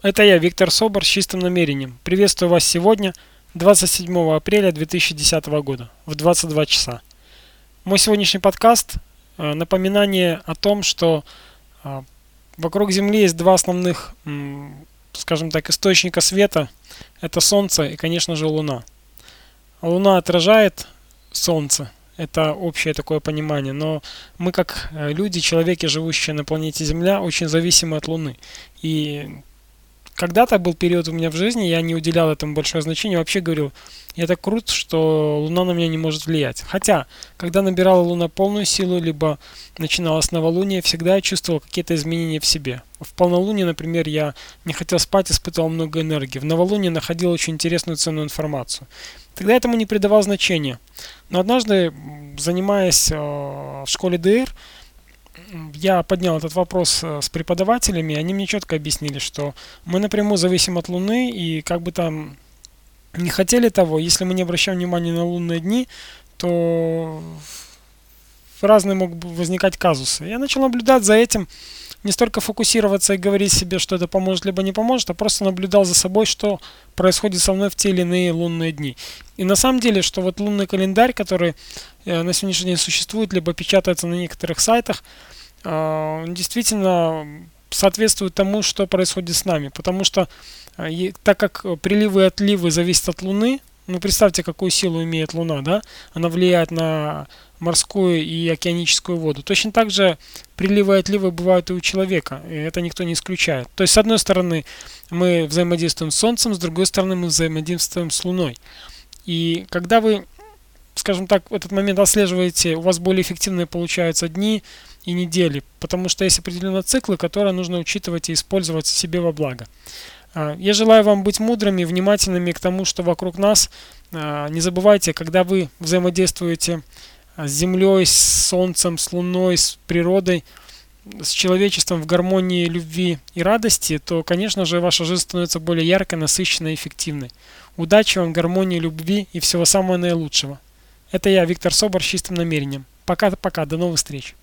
Это я, Виктор Собор, с чистым намерением. Приветствую вас сегодня, 27 апреля 2010 года, в 22 часа. Мой сегодняшний подкаст э, – напоминание о том, что э, вокруг Земли есть два основных, скажем так, источника света. Это Солнце и, конечно же, Луна. Луна отражает Солнце, это общее такое понимание, но мы как э, люди, человеки, живущие на планете Земля, очень зависимы от Луны. И когда-то был период у меня в жизни, я не уделял этому большое значение, вообще говорил, я так крут, что Луна на меня не может влиять. Хотя, когда набирала Луна полную силу, либо начиналось новолуние, всегда я чувствовал какие-то изменения в себе. В полнолуние, например, я не хотел спать, испытывал много энергии. В новолуние находил очень интересную ценную информацию. Тогда этому не придавал значения. Но однажды, занимаясь э, в школе ДР, я поднял этот вопрос э, с преподавателями, они мне четко объяснили, что мы напрямую зависим от Луны, и как бы там не хотели того, если мы не обращаем внимания на лунные дни, то разные могут возникать казусы. Я начал наблюдать за этим, не столько фокусироваться и говорить себе, что это поможет, либо не поможет, а просто наблюдал за собой, что происходит со мной в те или иные лунные дни. И на самом деле, что вот лунный календарь, который э, на сегодняшний день существует, либо печатается на некоторых сайтах, э, действительно соответствует тому, что происходит с нами. Потому что э, так как приливы и отливы зависят от Луны, ну представьте, какую силу имеет Луна, да? Она влияет на морскую и океаническую воду. Точно так же приливы и отливы бывают и у человека, и это никто не исключает. То есть, с одной стороны, мы взаимодействуем с Солнцем, с другой стороны, мы взаимодействуем с Луной. И когда вы, скажем так, в этот момент отслеживаете, у вас более эффективные получаются дни и недели, потому что есть определенные циклы, которые нужно учитывать и использовать себе во благо. А, я желаю вам быть мудрыми, внимательными к тому, что вокруг нас. А, не забывайте, когда вы взаимодействуете с Землей, с Солнцем, с Луной, с природой, с человечеством в гармонии любви и радости, то, конечно же, ваша жизнь становится более яркой, насыщенной и эффективной. Удачи вам, гармонии, любви и всего самого наилучшего. Это я, Виктор Собор, с чистым намерением. Пока-пока, до новых встреч.